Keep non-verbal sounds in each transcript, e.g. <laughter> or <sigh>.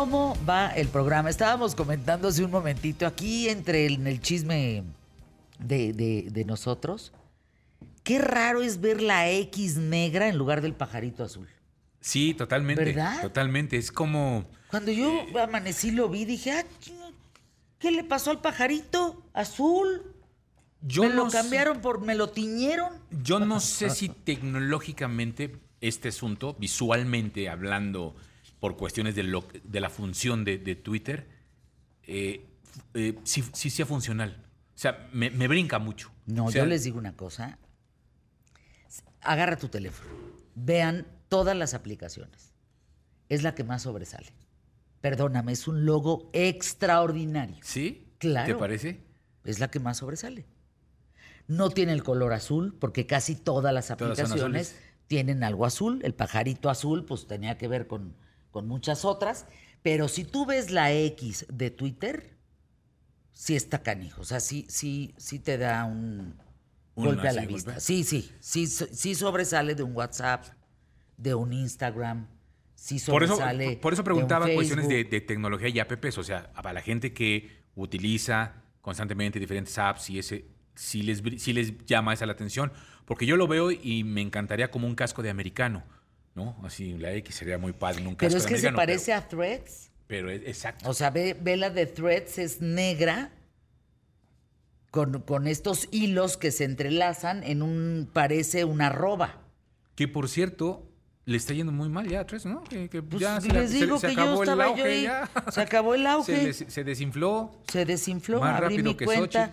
¿Cómo va el programa? Estábamos comentando hace un momentito aquí entre el, en el chisme de, de- de nosotros. Qué raro es ver la X negra en lugar del pajarito azul. Sí, totalmente. ¿Verdad? Totalmente. Es como. Cuando yo amanecí lo vi, dije, ah, ¿qué le pasó al pajarito azul? Yo me lo sé- cambiaron por, me lo tiñeron. Yo no sé si tecnológicamente este asunto, visualmente hablando, por cuestiones de, lo- de la función de, de Twitter, eh, eh, sí, sí sea funcional. O sea, me, me brinca mucho. No, O sea, yo les digo una cosa. Agarra tu teléfono. Vean todas las aplicaciones. Es la que más sobresale. Perdóname, es un logo extraordinario. ¿Sí? Claro. ¿Te parece? Es la que más sobresale. No tiene el color azul, porque casi todas las aplicaciones tienen algo azul. El pajarito azul, pues tenía que ver con, con muchas otras. Pero si tú ves la X de Twitter, sí está canijo. O sea, sí, sí, sí te da un golpe a la golpe. vista. Sí, sí, sí, sí sobresale de un WhatsApp, de un Instagram, sí Por eso, sobresale. por eso de preguntaba cuestiones de, de tecnología y apps. O sea, para la gente que utiliza constantemente diferentes apps y ese, si les, sí les llama esa la atención. Porque yo lo veo y me encantaría como un casco de americano. ¿No? Así, la X sería muy padre en un casco Pero es que se parece a Threads. Pero, es- exacto. O sea, ve, ve la de Threads, es negra, con, con estos hilos que se entrelazan en un, parece una arroba. Que por cierto, le está yendo muy mal ya a Tres, ¿no? Que, que Pues ya se, les se- digo se que yo acabó el estaba yo auge ahí, ya. se acabó el <laughs> auge. Se, les- se desinfló. Se desinfló, Más abrí rápido mi que cuenta.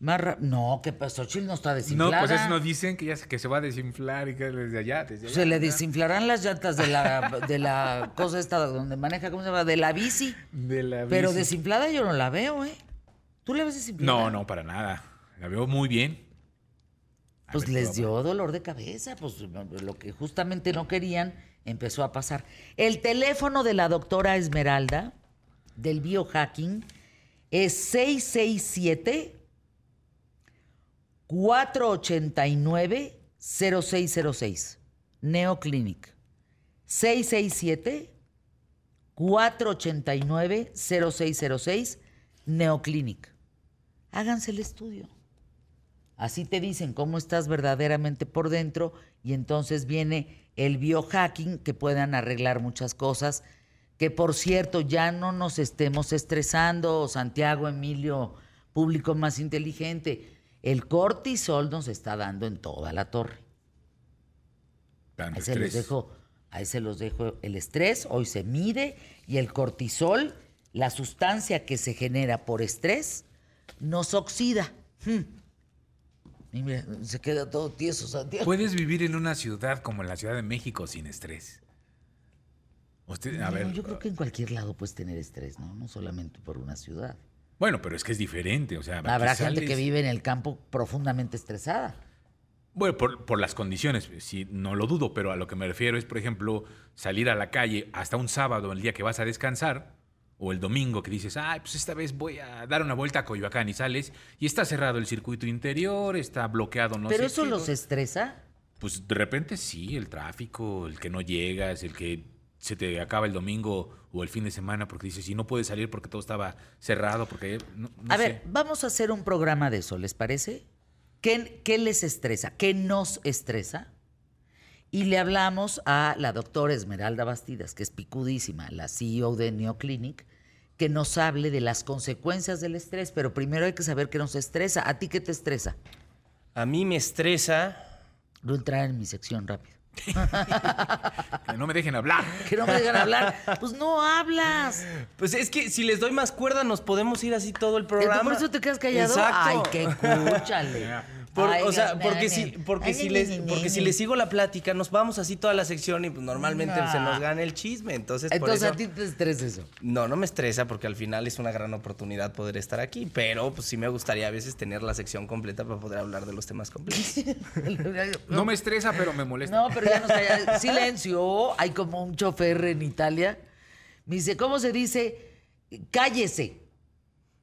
Más ra- no, que pasó, Xochitl no está No, desinflada. pues eso nos dicen que ya se, que se va a desinflar y que desde allá, desde allá. Se le desinflarán las llantas de la, de la <laughs> cosa esta donde maneja, ¿cómo se llama? De la bici. De la Pero desinflada yo no la veo, ¿eh? ¿Tú la ves desinflada? No, no, para nada. La veo muy bien. A Pues les ¿qué dio dolor de cabeza, pues lo que justamente no querían empezó a pasar. El teléfono de la doctora Esmeralda del biohacking es 667 489 0606 Neoclinic 667 489 0606 Neoclinic. Háganse el estudio. Así te dicen cómo estás verdaderamente por dentro y entonces viene el biohacking que puedan arreglar muchas cosas. Que por cierto, ya no nos estemos estresando, Santiago, Emilio, público más inteligente. El cortisol nos está dando en toda la torre. Ahí se los dejo, ahí se los dejo el estrés, hoy se mide y el cortisol, la sustancia que se genera por estrés, nos oxida. Hmm. Y mira, se queda todo tieso, Santiago. Puedes vivir en una ciudad como la Ciudad de México sin estrés. Usted, a No, ver, yo creo que en cualquier lado puedes tener estrés, ¿no? No solamente por una ciudad. Bueno, pero es que es diferente, o sea, Habrá gente que sales- vive en el campo profundamente estresada. Bueno, por, por las condiciones, sí, no lo dudo, pero a lo que me refiero es, por ejemplo, salir a la calle hasta un sábado, el día que vas a descansar, o el domingo que dices, ay, pues esta vez voy a dar una vuelta a Coyoacán y sales, y está cerrado el circuito interior, está bloqueado, no Pero sé eso qué, los estresa. Pues de repente sí, el tráfico, el que no llegas, el que se te acaba el domingo o el fin de semana porque dices, y no puedes salir porque todo estaba cerrado, porque... No, no A sé. ver, vamos a hacer un programa de eso, ¿les parece? ¿Qué, qué les estresa? ¿Qué nos estresa? Y le hablamos a la doctora Esmeralda Bastidas, que es picudísima, la CEO de Neoclinic, que nos hable de las consecuencias del estrés, pero primero hay que saber qué nos estresa. ¿A ti qué te estresa? A mí me estresa. No entrar en mi sección rápido. Que no me dejen hablar. <laughs> Que no me dejan hablar. Pues no hablas. Pues es que si les doy más cuerda, nos podemos ir así todo el programa. Por eso te quedas callado. Exacto. Ay, que escúchale. Por- Ay, o sea, no, porque no, si, no. porque Ay, si no, les, no, porque no, si no. les sigo la plática, nos vamos así toda la sección y pues normalmente No. se nos gana el chisme. Entonces, por Entonces eso- a ti te estresa eso. No, no me estresa porque al final es una gran oportunidad poder estar aquí, pero pues sí me gustaría a veces tener la sección completa para poder hablar de los temas complejos. <laughs> No me estresa, pero me molesta. No, pero ya nos calla. Silencio. Hay como un chofer en Italia. Me dice, ¿cómo se dice? Cállese.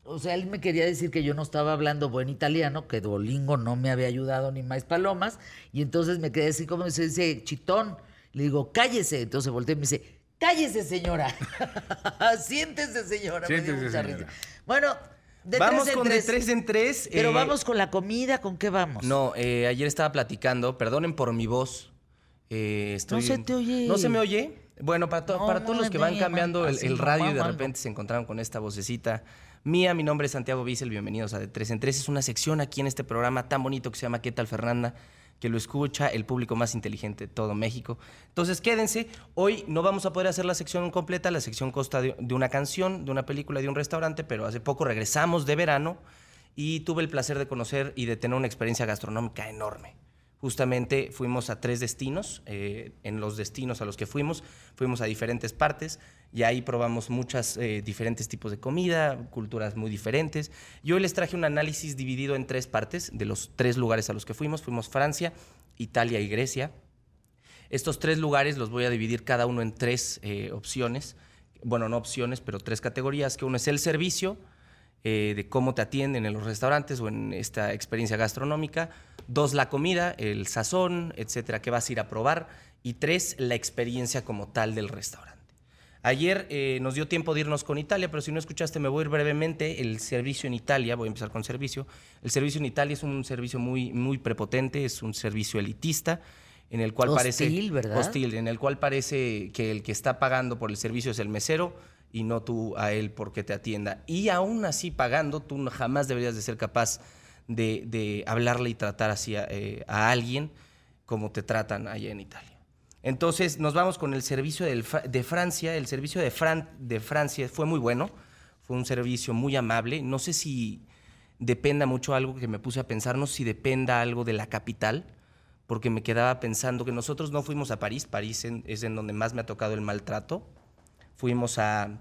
O sea, él me quería decir que yo no estaba hablando buen italiano, que Duolingo no me había ayudado ni más palomas. Y entonces me quedé así como se dice chitón. Le digo, cállese. Entonces volteé y me dice, Cállese, señora. <laughs> Siéntese, señora. me dio mucha señora. risa. Bueno, de vamos tres en con tres. de tres en tres. Pero eh, vamos con la comida, ¿con qué vamos? No, eh, ayer estaba platicando, perdonen por mi voz. eh, estoy- No se te oye. ¿No se me oye? Bueno, para, to- No, para todos los que van cambiando el, el radio y de repente se encontraron con esta vocecita mía, mi nombre es Santiago Bissell, bienvenidos a De Tres en Tres. Es una sección aquí en este programa tan bonito que se llama ¿Qué tal Fernanda? que lo escucha el público más inteligente de todo México. Entonces quédense, hoy no vamos a poder hacer la sección completa, la sección consta de, de una canción, de una película, de un restaurante, pero hace poco regresamos de verano y tuve el placer de conocer y de tener una experiencia gastronómica enorme. Justamente fuimos a tres destinos, eh, en los destinos a los que fuimos, fuimos a diferentes partes y ahí probamos muchas eh, diferentes tipos de comida, culturas muy diferentes. Y hoy les traje un análisis dividido en tres partes de los tres lugares a los que fuimos. Fuimos Francia, Italia y Grecia. Estos tres lugares los voy a dividir cada uno en tres eh, opciones. Bueno, no opciones, pero tres categorías, que uno es el servicio, de cómo te atienden en los restaurantes o en esta experiencia gastronómica. Dos, la comida, el sazón, etcétera, que vas a ir a probar. Y tres, la experiencia como tal del restaurante. Ayer eh, nos dio tiempo de irnos con Italia, pero si no escuchaste, me voy a ir brevemente. El servicio en Italia, voy a empezar con servicio. El servicio en Italia es un servicio muy, muy prepotente, es un servicio elitista, en el cual parece. Hostil, ¿verdad? Hostil, en el cual parece que el que está pagando por el servicio es el mesero y no tú a él porque te atienda. Y aún así pagando, tú jamás deberías de ser capaz de, hablarle y tratar así a, eh, a alguien como te tratan allá en Italia. Entonces nos vamos con el servicio de Francia. El servicio de, Fran- de Francia fue muy bueno, fue un servicio muy amable. No sé si dependa mucho algo que me puse a pensar, no sé si dependa algo de la capital, porque me quedaba pensando que nosotros no fuimos a París, París es en donde más me ha tocado el maltrato. Fuimos a,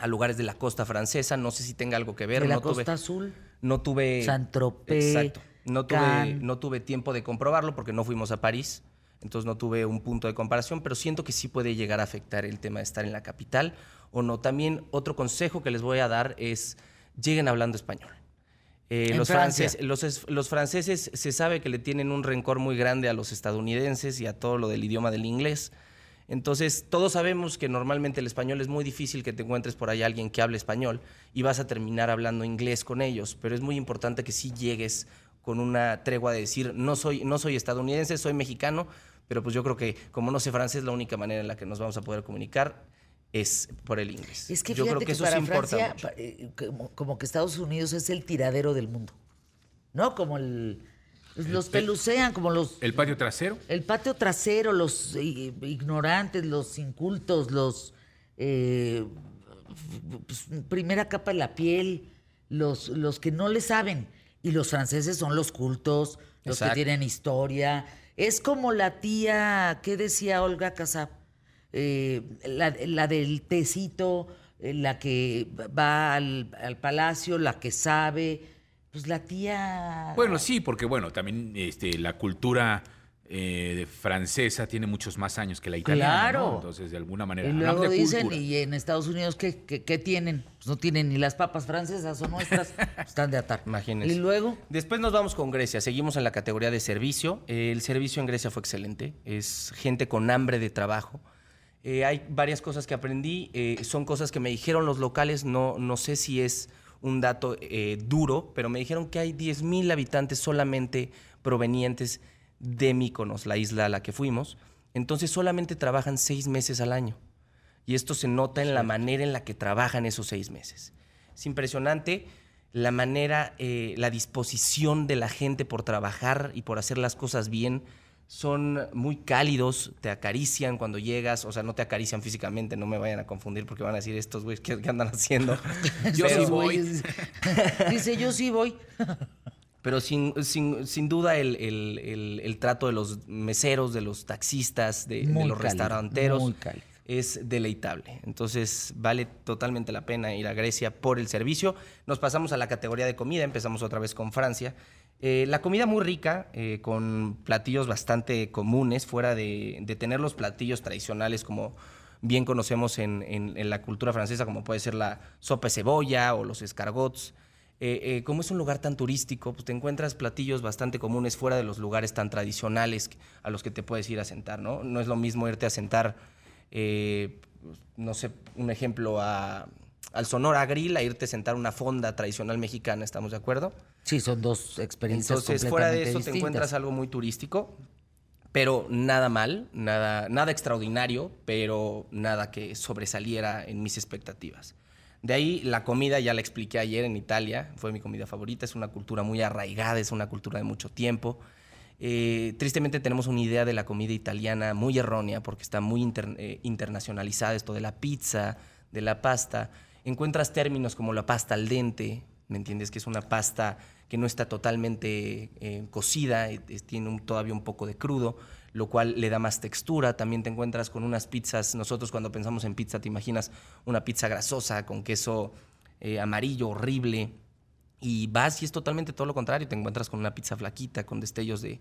a lugares de la costa francesa, no sé si tenga algo que ver. de la no tuve- Costa Azul. no tuve. Exacto. No tuve, no tuve tiempo de comprobarlo porque no fuimos a París. Entonces no tuve un punto de comparación, pero siento que sí puede llegar a afectar el tema de estar en la capital o no. También otro consejo que les voy a dar es lleguen hablando español. Eh, los, franceses, los, es- los franceses se sabe que le tienen un rencor muy grande a los estadounidenses y a todo lo del idioma del inglés. Entonces, todos sabemos que normalmente el español es muy difícil que te encuentres por ahí alguien que hable español y vas a terminar hablando inglés con ellos, pero es muy importante que sí llegues con una tregua de decir, no soy, no soy estadounidense, soy mexicano, pero pues yo creo que como no sé francés, la única manera en la que nos vamos a poder comunicar es por el inglés. Es que yo creo que, eso para sí importa mucho. eh, como, como que Estados Unidos es el tiradero del mundo. ¿No? Como el. Los pelucean, como los. El patio trasero. El patio trasero, los ignorantes, los incultos, los. eh, pues, primera capa de la piel, los, los que no le saben. Y los franceses son los cultos, los Exacto. que tienen historia. Es como la tía, ¿qué decía Olga Casab? Eh, la, la del tecito, eh, la que va al, al palacio, la que sabe. Pues la tía. Bueno, sí, porque bueno, también este, la cultura eh, francesa tiene muchos más años que la italiana. Claro. ¿no? Entonces, de alguna manera. Y luego de dicen, cultura. y en Estados Unidos, ¿qué, qué, qué tienen? Pues no tienen ni las papas francesas o nuestras, <laughs> están de atar. Imagínense. Y luego, Después nos vamos con Grecia. Seguimos en la categoría de servicio. Eh, el servicio en Grecia fue excelente. Es gente con hambre de trabajo. Eh, hay varias cosas que aprendí. eh, son cosas que me dijeron los locales. No, no sé si es un dato eh, duro, pero me dijeron que hay 10.000 habitantes solamente provenientes de Mykonos, la isla a la que fuimos. Entonces solamente trabajan seis meses al año. Y esto se nota en la manera en la que trabajan esos seis meses. Es impresionante la manera, eh, la disposición de la gente por trabajar y por hacer las cosas bien. Son muy cálidos, te acarician cuando llegas, o sea, no te acarician físicamente, no me vayan a confundir porque van a decir estos güeyes, ¿qué, qué andan haciendo? <laughs> <laughs> Yo Pero- sí voy. <laughs> Dice, yo sí voy. Pero sin, sin, sin duda el, el- el- el trato de los meseros, de los taxistas, de, de los cálido, restauranteros es deleitable. Entonces vale totalmente la pena ir a Grecia por el servicio. Nos pasamos a la categoría de comida, empezamos otra vez con Francia. Eh, la comida muy rica, eh, con platillos bastante comunes, fuera de, tener los platillos tradicionales como bien conocemos en, la cultura francesa, como puede ser la sopa de cebolla o los escargots. Eh, como es un lugar tan turístico, pues te encuentras platillos bastante comunes fuera de los lugares tan tradicionales a los que te puedes ir a sentar, ¿no? No es lo mismo irte a sentar, no sé, un ejemplo a, al Sonora Grill, a irte a sentar una fonda tradicional mexicana, ¿estamos de acuerdo? Sí, son dos experiencias Entonces, fuera de eso completamente te encuentras algo muy turístico, pero nada mal, nada, nada extraordinario, pero nada que sobresaliera en mis expectativas. De ahí la comida, ya la expliqué ayer en Italia, fue mi comida favorita, es una cultura muy arraigada, es una cultura de mucho tiempo. Eh, tristemente tenemos una idea de la comida italiana muy errónea porque está muy inter- eh, internacionalizada, esto de la pizza, de la pasta. Encuentras términos como la pasta al dente, ¿me entiendes? Que es una pasta que no está totalmente eh, cocida, eh, tiene todavía un poco de crudo, lo cual le da más textura. También te encuentras con unas pizzas, nosotros cuando pensamos en pizza te imaginas una pizza grasosa con queso eh, amarillo, horrible. Y vas y es totalmente todo lo contrario. Te encuentras con una pizza flaquita, con destellos de,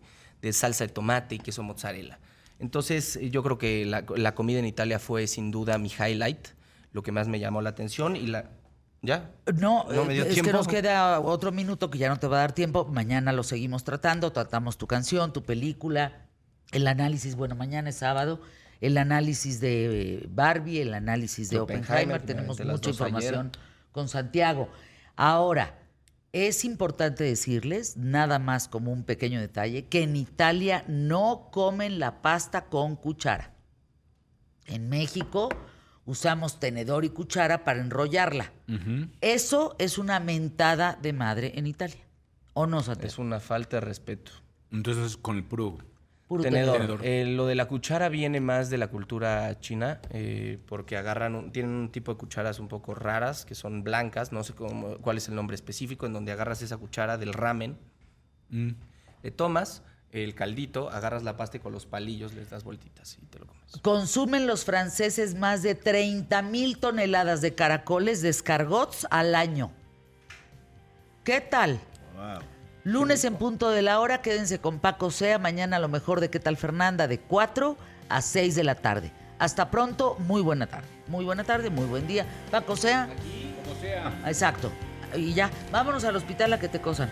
salsa de tomate y queso mozzarella. Entonces, eh, yo creo que la comida en Italia fue sin duda mi highlight, lo que más me llamó la atención. Y la. ¿Ya? No, No me dio eh, es tiempo. que nos queda otro minuto que ya no te va a dar tiempo. Mañana lo seguimos tratando. Tratamos tu canción, tu película, el análisis. Bueno, mañana es sábado. El análisis de eh, Barbie, el análisis de De Oppenheimer. Tenemos mucha ayer. información con Santiago. Ahora, es importante decirles, nada más como un pequeño detalle, que en Italia no comen la pasta con cuchara. En México usamos tenedor y cuchara para enrollarla. Eso es una mentada de madre en Italia. ¿O no, Santiago? Es una falta de respeto. Entonces, con el puro. Puro Tenedor. tenedor. Eh, lo de la cuchara viene más de la cultura china, eh, porque agarran, un- tienen un tipo de cucharas un poco raras, que son blancas, no sé cómo, cuál es el nombre específico, en donde agarras esa cuchara del ramen, Mm. le tomas el caldito, agarras la pasta y con los palillos les das vueltitas y te lo comes. Consumen los franceses más de 30 mil toneladas de caracoles de escargots al año. ¿Qué tal? Lunes en punto de la hora, quédense con Paco Sea. Mañana a lo mejor de ¿Qué tal Fernanda? De 4 a 6 de la tarde. Hasta pronto, muy buena tarde. Muy buena tarde, muy buen día. Paco Sea. Como sea. Exacto. Y ya, vámonos al hospital a que te cosan.